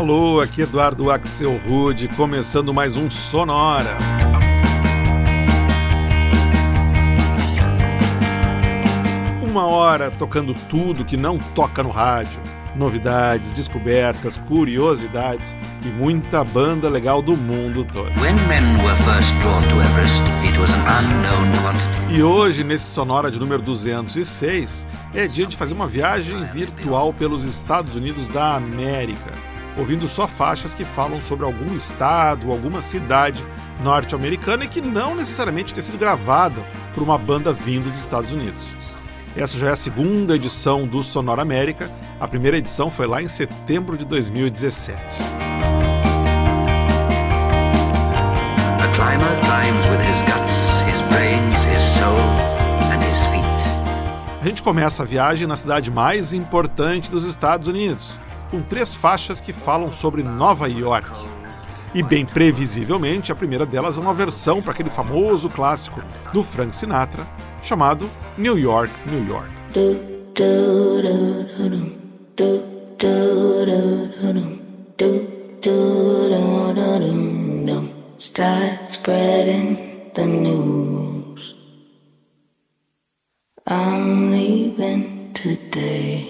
Alô, aqui Eduardo Axel Rude, começando mais um Sonora. Uma hora tocando tudo que não toca no rádio. Novidades, descobertas, curiosidades e muita banda legal do mundo todo. e hoje, nesse Sonora de número 206, é dia de fazer uma viagem virtual pelos Estados Unidos da América, ouvindo só faixas que falam sobre algum estado, alguma cidade norte-americana e que não necessariamente ter sido gravada por uma banda vindo dos Estados Unidos. Essa já é a segunda edição do Sonora América. A primeira edição foi lá em setembro de 2017. A gente começa a viagem na cidade mais importante dos Estados Unidos, com três faixas que falam sobre Nova York. E bem previsivelmente, a primeira delas é uma versão para aquele famoso clássico do Frank Sinatra, chamado New York, New York. Start spreading the news. I'm leaving today.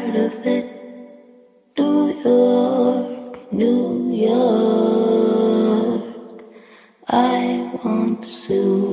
soon.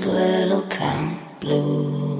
Little town blues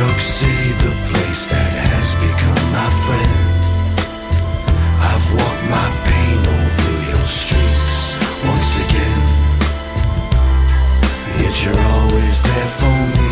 York City, the place that has become my friend. I've walked my pain over your streets once again. Yet you're always there for me.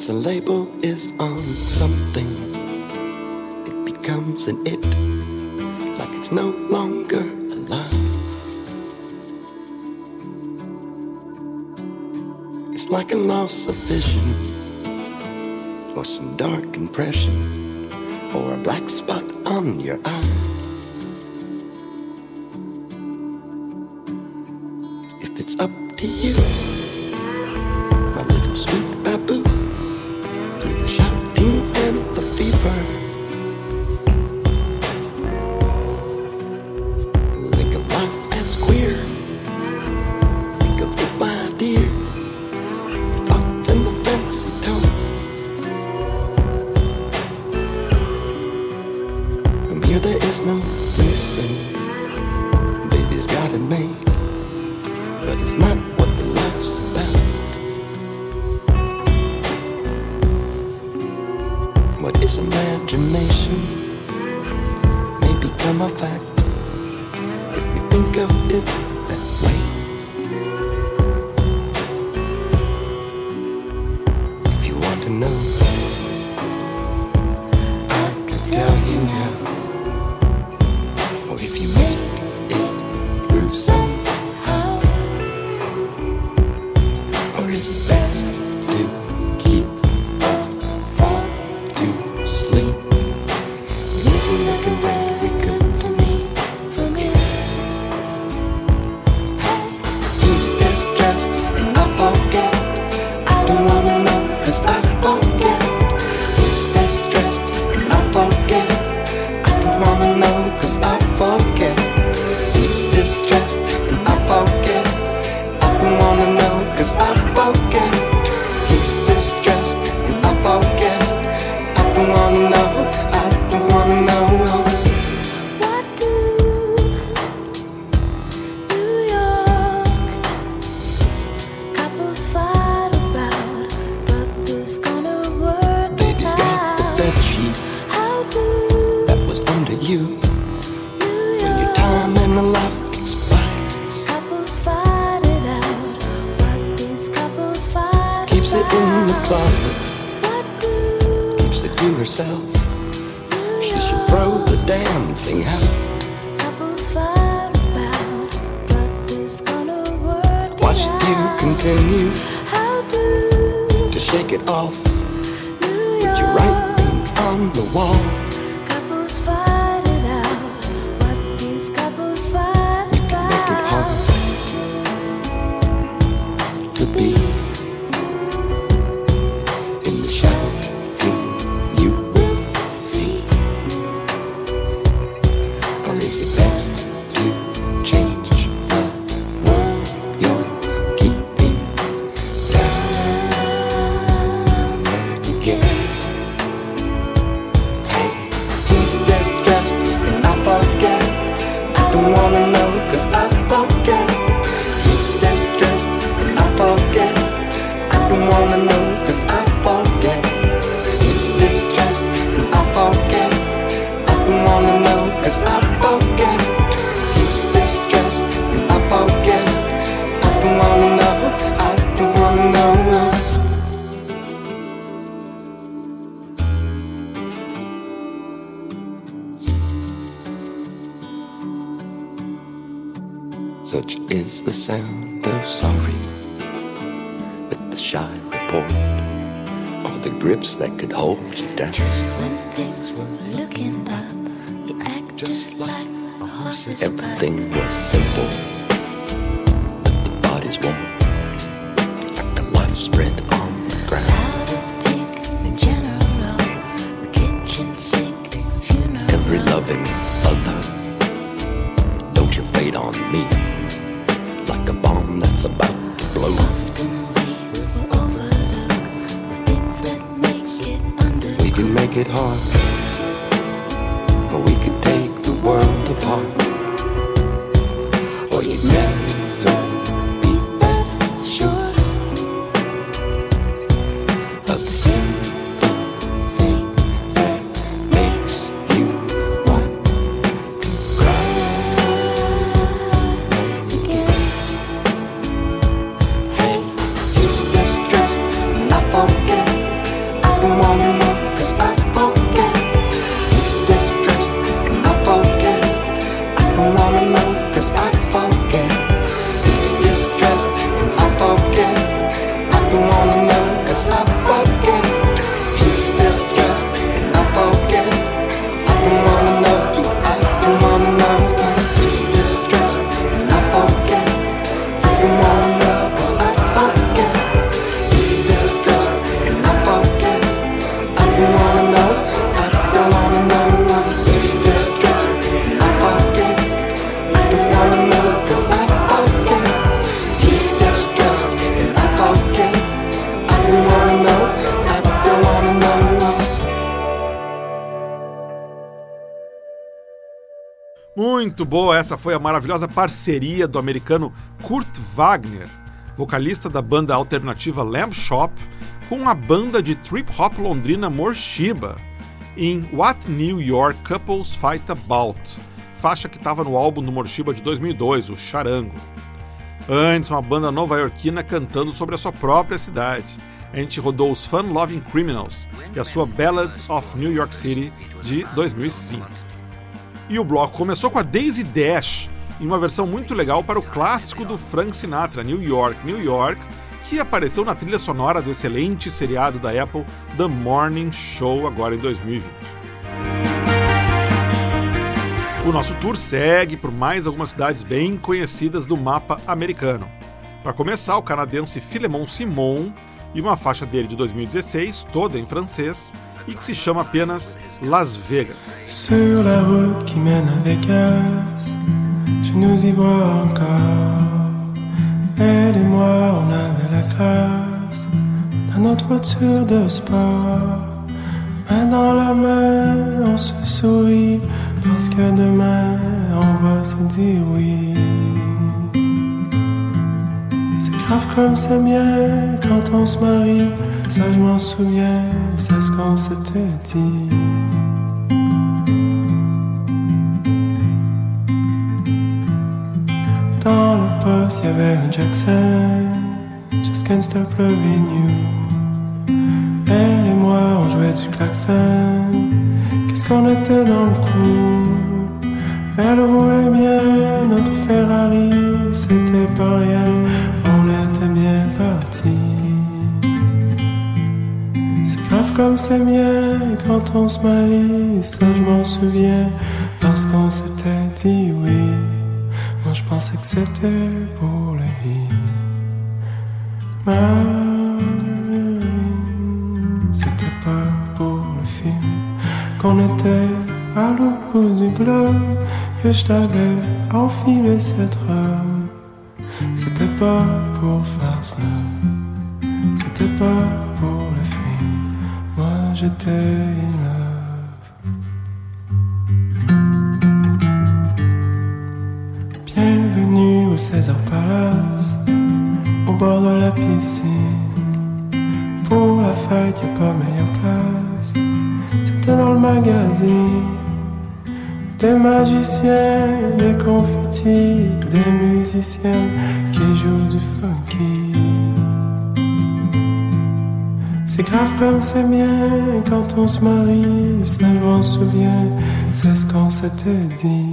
Once a label is on something, it becomes an it, like it's no longer alive. It's like a loss of vision, or some dark impression, or a black spot on your eye. If it's up to you. Sorry. That the shy report or the grips that could hold you down. Just when things were looking up, you act just like a horse's Everything was simple, but the body's warm, Muito boa, essa foi a maravilhosa parceria do americano Kurt Wagner, vocalista da banda alternativa Lamb Shop, com a banda de trip hop londrina Morshiba, em What New York Couples Fight About, faixa que estava no álbum do Morshiba de 2002, o Charango. Antes, uma banda nova-iorquina cantando sobre a sua própria cidade. A gente rodou os Fun Loving Criminals e a sua Ballad of New York City de 2005. E o bloco começou com a Daisy Dash, em uma versão muito legal para o clássico do Frank Sinatra, New York, New York, que apareceu na trilha sonora do excelente seriado da Apple The Morning Show, agora em 2020. O nosso tour segue por mais algumas cidades bem conhecidas do mapa americano. Para começar, o canadense Philemon Simon e uma faixa dele de 2016, toda em francês, e que se chama apenas Las Vegas. Sur la route qui mène à Vegas, je nous y vois encore. Elle et moi, on avait la classe dans notre voiture de sport. Main dans la main, on se sourit parce que demain, on va se dire oui. Grave comme c'est bien quand on se marie. Ça, je m'en souviens, c'est ce qu'on s'était dit. Dans le poste, y avait un Jackson. Just can't stop loving you. on jouait du klaxon. Qu'est-ce qu'on était dans le coup? Elle roulait bien, notre Ferrari, c'était pas rien, était bien parti. C'est grave comme c'est bien quand on se marie, ça je m'en souviens, parce qu'on s'était dit oui. Moi je pensais que c'était pour la vie. C'était pas pour le film qu'on était à l'autre bout du globe que je t'avais enfilé cette robe. C'était pas pour faire snob, c'était pas pour le film. Moi j'étais in love. Bienvenue au César Palace au bord de la piscine. Pour la fête, y'a pas meilleure place. C'était dans le magazine. Des magiciens, des confettis, des musiciens jouent du funky. C'est grave comme c'est bien quand on se marie, ça je m'en souviens, c'est ce qu'on s'était dit.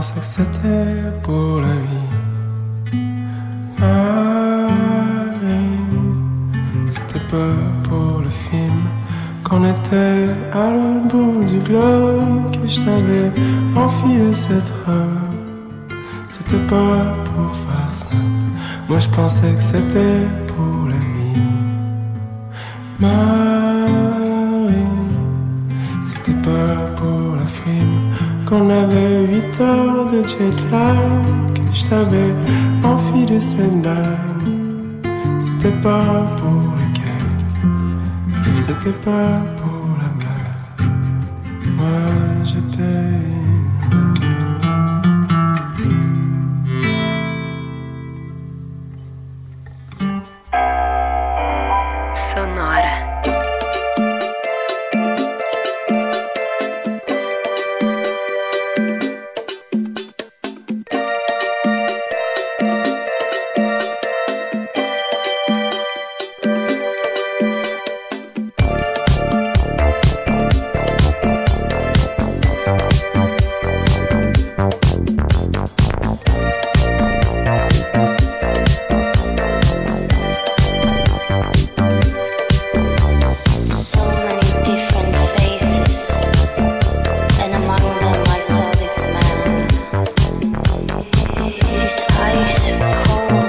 Pensais que c'était pour la vie. Marine, c'était pas pour le film. Qu'on était à l'autre bout du globe, que je t'avais enfilé cette robe. C'était pas pour faire ça. Moi je pensais que c'était pour la vie. De jet lag, que je t'avais enfilé cette dame. C'était pas pour le cake, c'était pas pour ice, ice cold.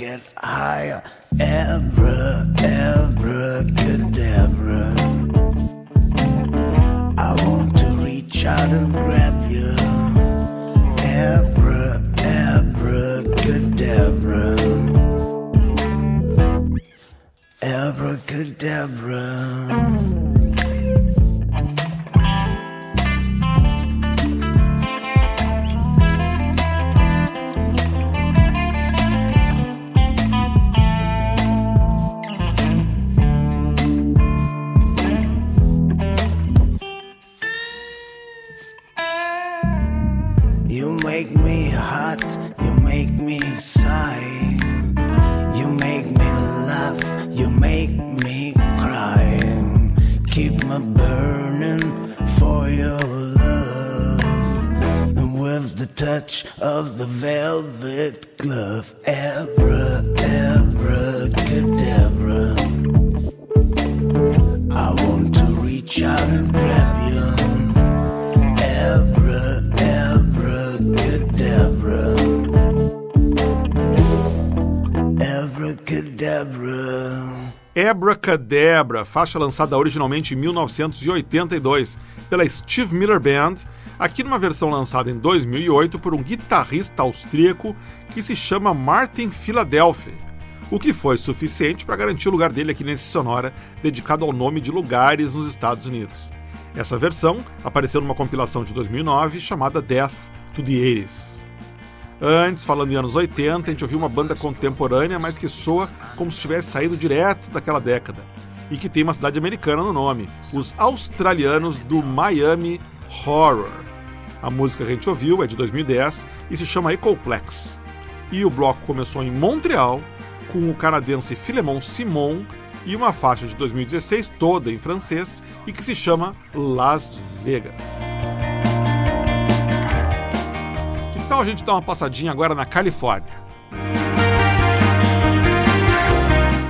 forget touch of the velvet glove, abra, abra, cadabra. I want to reach out and grab you. Abra, abra, cadabra. Abracadabra. Abracadabra, faixa lançada originalmente em 1982 pela Steve Miller Band, aqui numa versão lançada em 2008 por um guitarrista austríaco que se chama Martin Philadelphia, o que foi suficiente para garantir o lugar dele aqui nesse sonora dedicado ao nome de lugares nos Estados Unidos. Essa versão apareceu numa compilação de 2009 chamada Death to the 80s. Antes, falando em anos 80, a gente ouviu uma banda contemporânea, mas que soa como se tivesse saído direto daquela década. E que tem uma cidade americana no nome, os australianos do Miami Horror. A música que a gente ouviu é de 2010 e se chama Ecoplex. E o bloco começou em Montreal, com o canadense Philemon Simon e uma faixa de 2016 toda em francês e que se chama Las Vegas. Que tal a gente dar uma passadinha agora na Califórnia?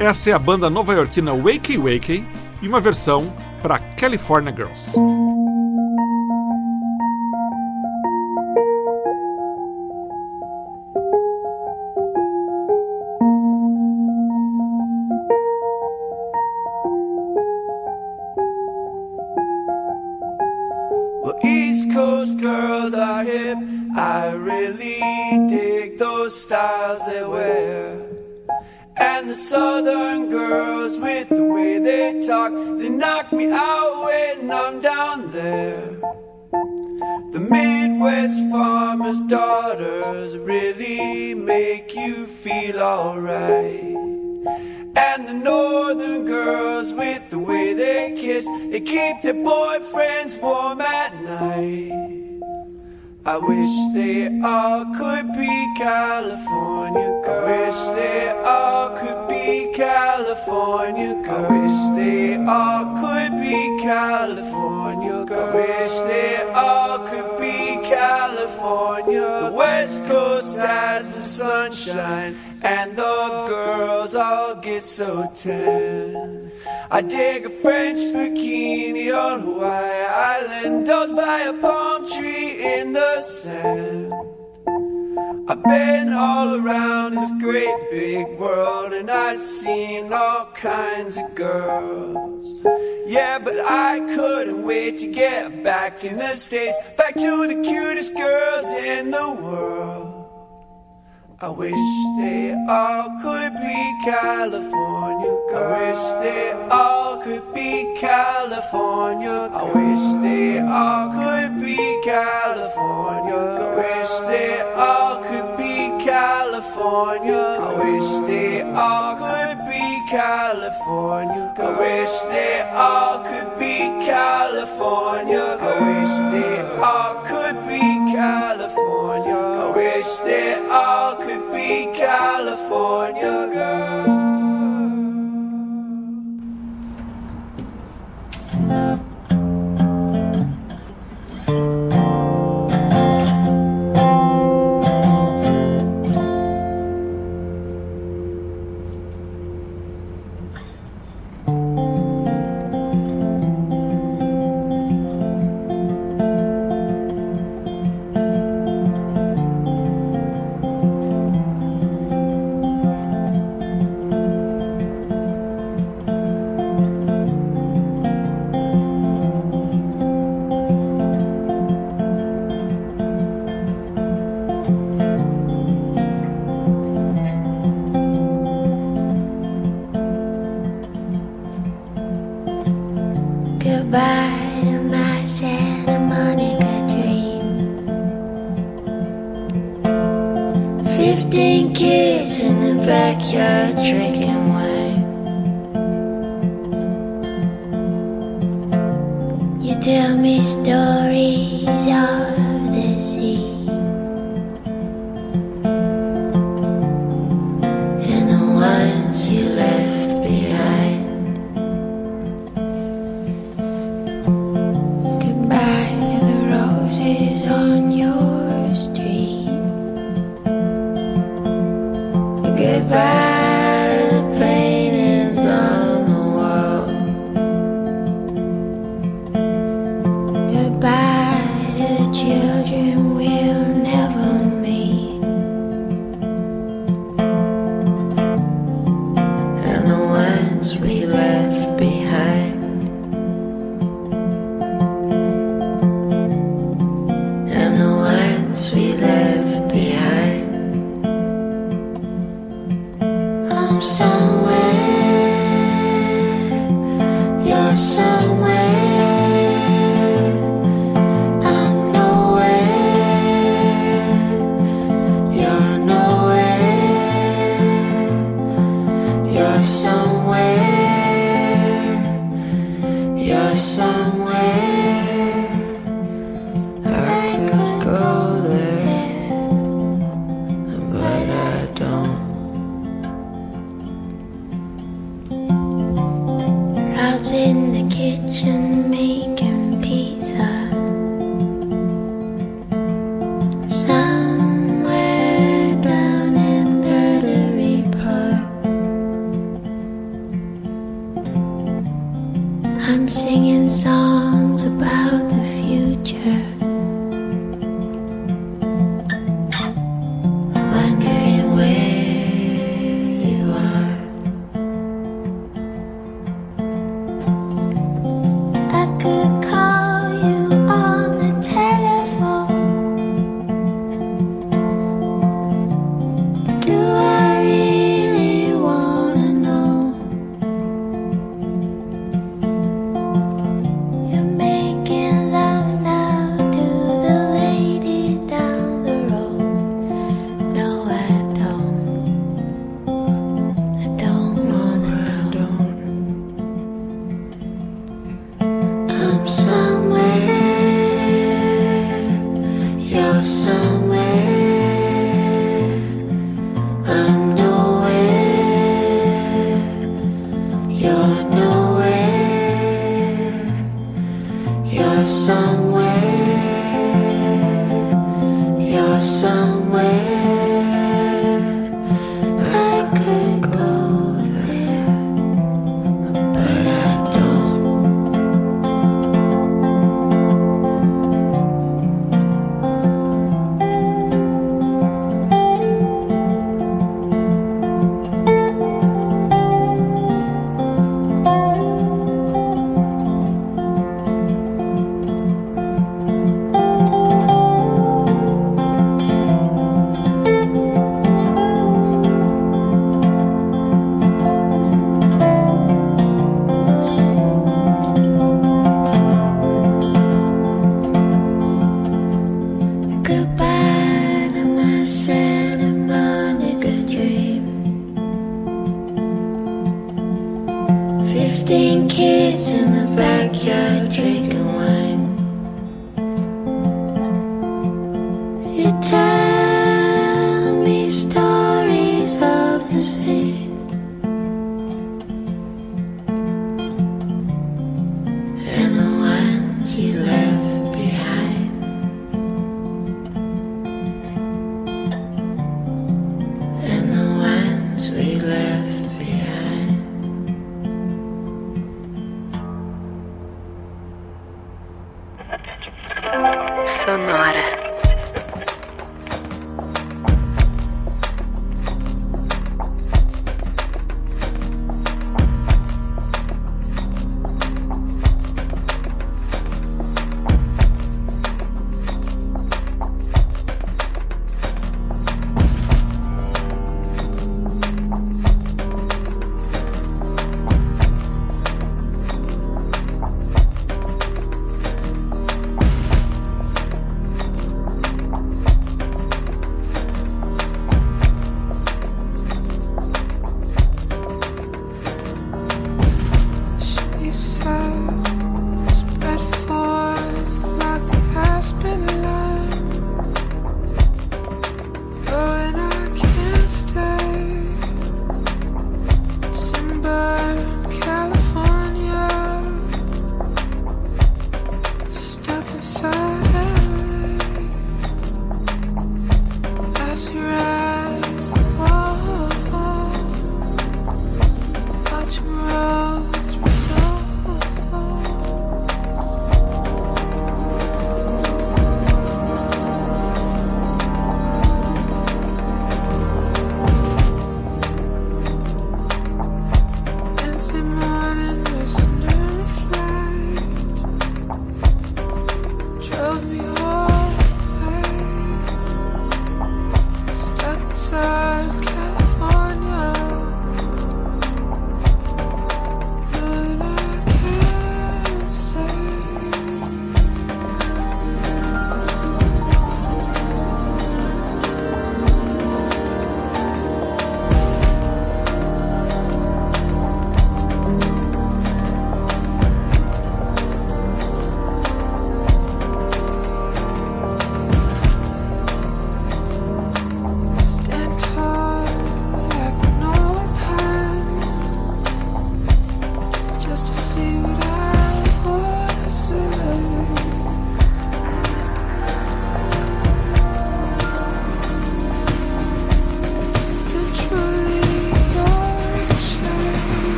Essa é a banda nova-iorquina Wakey Wakey e uma versão para California Girls. I wish they all could be California girls. I wish they all could be California girls. I wish they all could be California girls. I wish they all could be California. The West Coast has the sunshine, and the girls all get so tan. I dig a French bikini on Hawaii Island, dozed by a palm tree in the sand. I've been all around this great big world and I've seen all kinds of girls. Yeah, but I couldn't wait to get back to the States, back to the cutest girls in the world. I wish they all could be California girls. I wish they all could be California girls. I wish they all could be California girls. I wish they all could be California girls. I wish they all could be California girls. I wish they all could be California girls. I wish they all could be California wish that all could be California girls.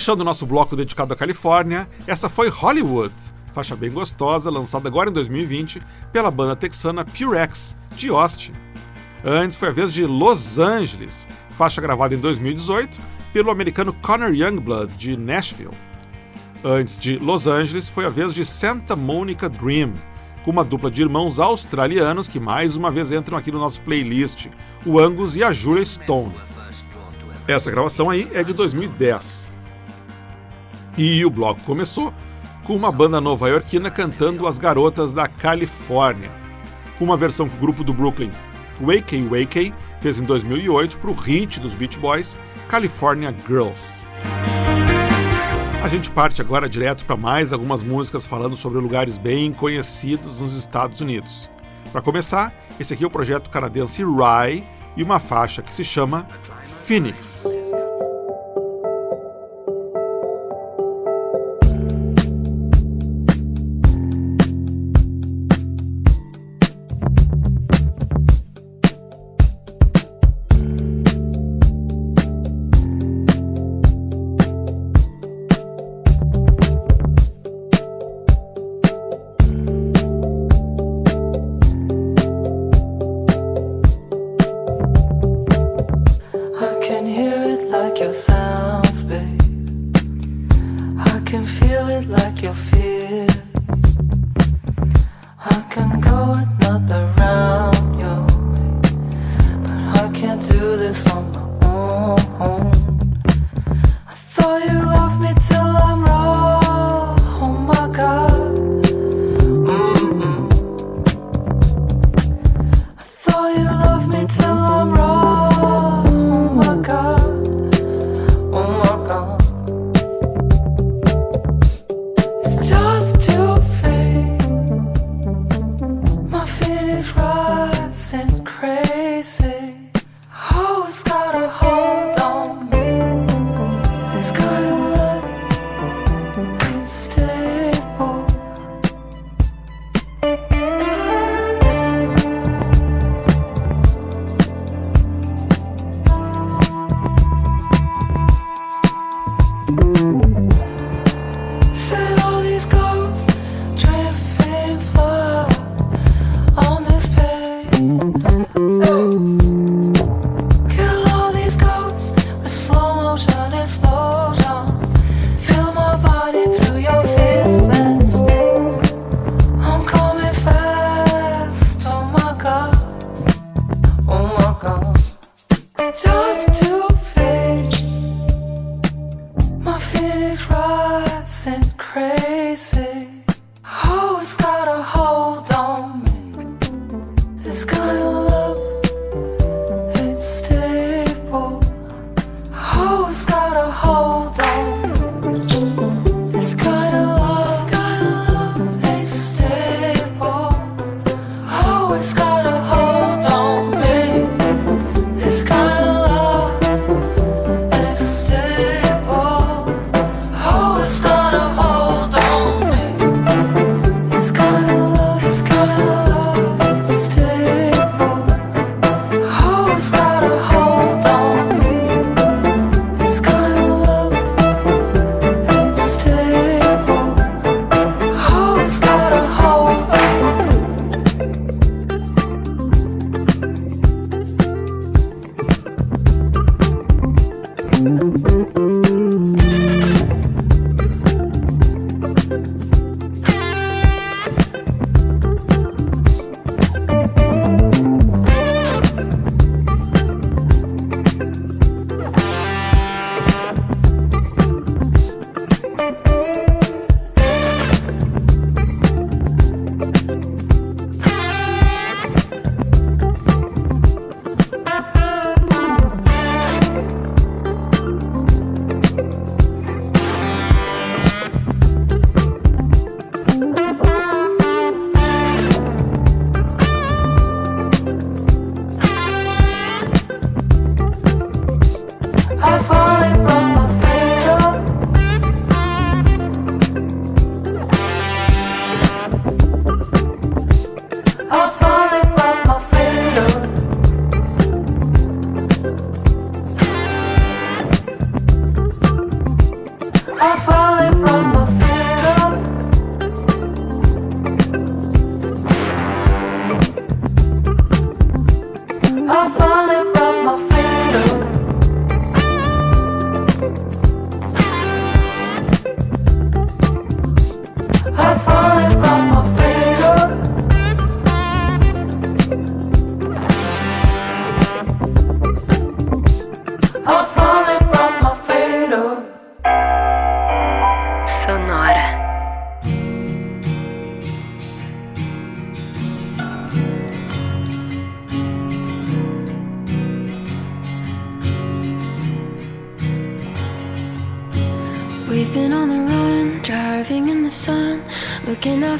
Fechando o nosso bloco dedicado à Califórnia, essa foi Hollywood, faixa bem gostosa, lançada agora em 2020 pela banda texana Purex, de Austin. Antes foi a vez de Los Angeles, faixa gravada em 2018 pelo americano Connor Youngblood, de Nashville. Antes de Los Angeles foi a vez de Santa Monica Dream, com uma dupla de irmãos australianos que mais uma vez entram aqui no nosso playlist, o Angus e a Julia Stone. Essa gravação aí é de 2010. E o bloco começou com uma banda nova-iorquina cantando As Garotas da Califórnia, com uma versão que o grupo do Brooklyn, Wakey Wakey, fez em 2008 para o hit dos Beach Boys, California Girls. A gente parte agora direto para mais algumas músicas falando sobre lugares bem conhecidos nos Estados Unidos. Para começar, esse aqui é o projeto canadense Rye e uma faixa que se chama Phoenix.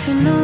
you know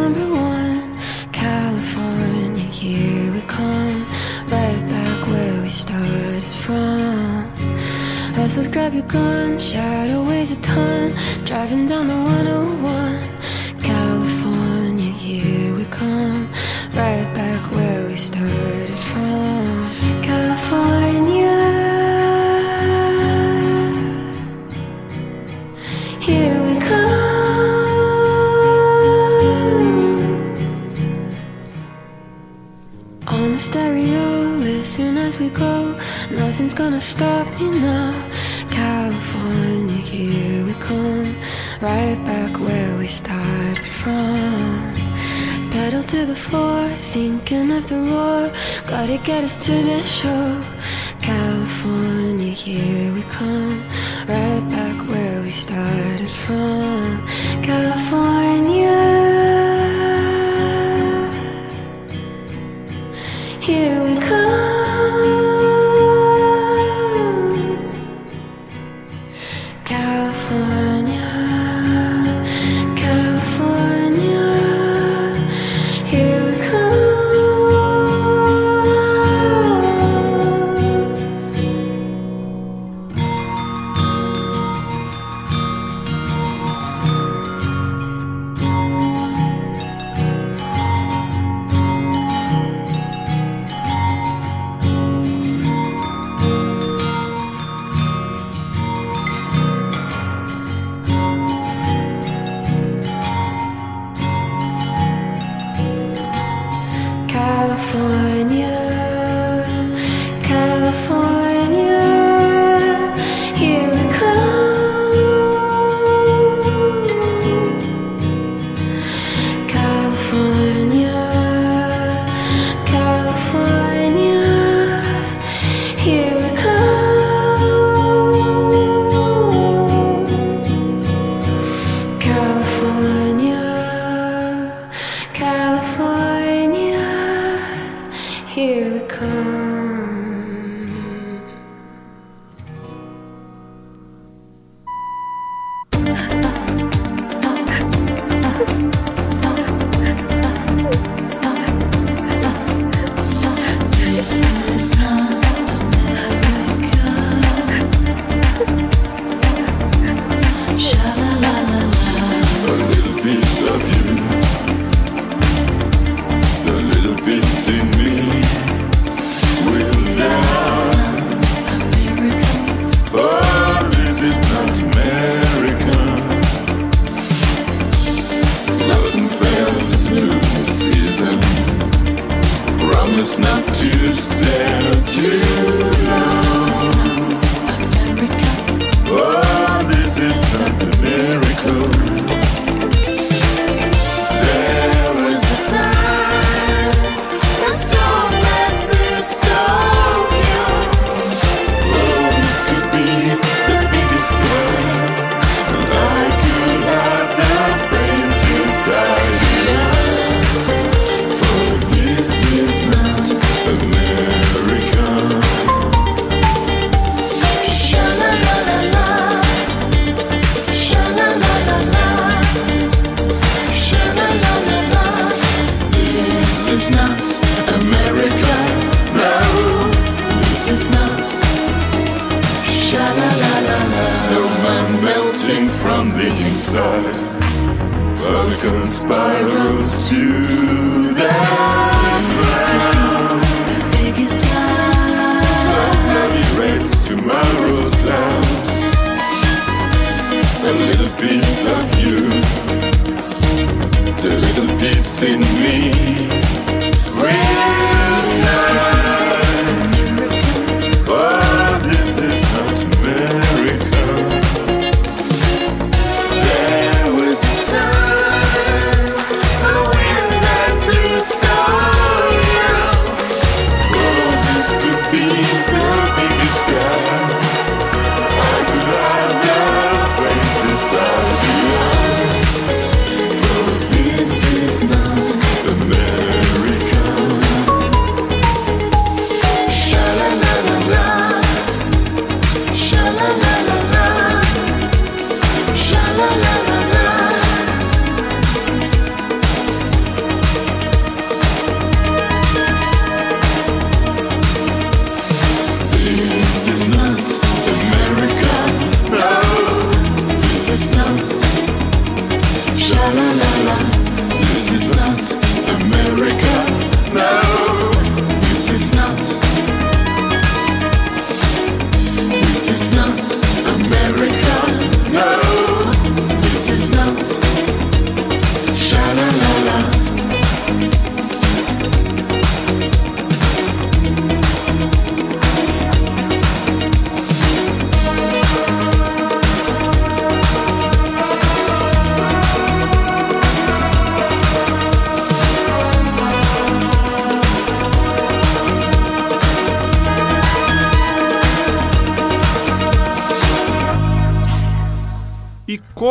get us to the show.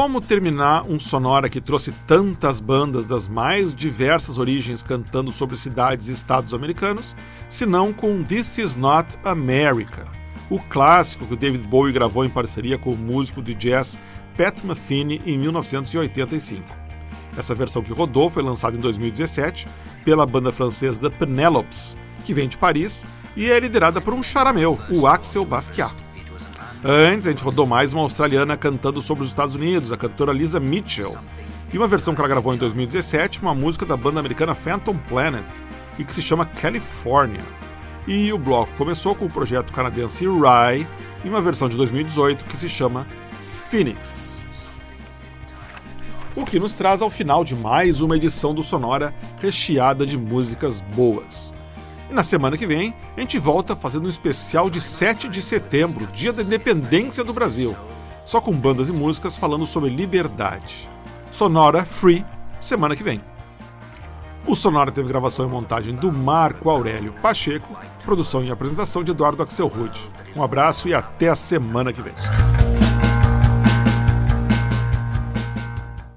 Como terminar um sonora que trouxe tantas bandas das mais diversas origens cantando sobre cidades e estados americanos, se não com This Is Not America, o clássico que o David Bowie gravou em parceria com o músico de jazz Pat Metheny em 1985. Essa versão que rodou foi lançada em 2017 pela banda francesa The Penelopes, que vem de Paris e é liderada por um charameu, o Axel Basquiat. Antes, a gente rodou mais uma australiana cantando sobre os Estados Unidos, a cantora Lisa Mitchell. E uma versão que ela gravou em 2017, uma música da banda americana Phantom Planet, e que se chama California. E o bloco começou com o projeto canadense Rye, em uma versão de 2018 que se chama Phoenix. O que nos traz ao final de mais uma edição do Sonora recheada de músicas boas. E na semana que vem, a gente volta fazendo um especial de 7 de setembro, dia da independência do Brasil, só com bandas e músicas falando sobre liberdade. Sonora Free, semana que vem. O Sonora teve gravação e montagem do Marco Aurélio Pacheco, produção e apresentação de Eduardo Axelrod. Um abraço e até a semana que vem.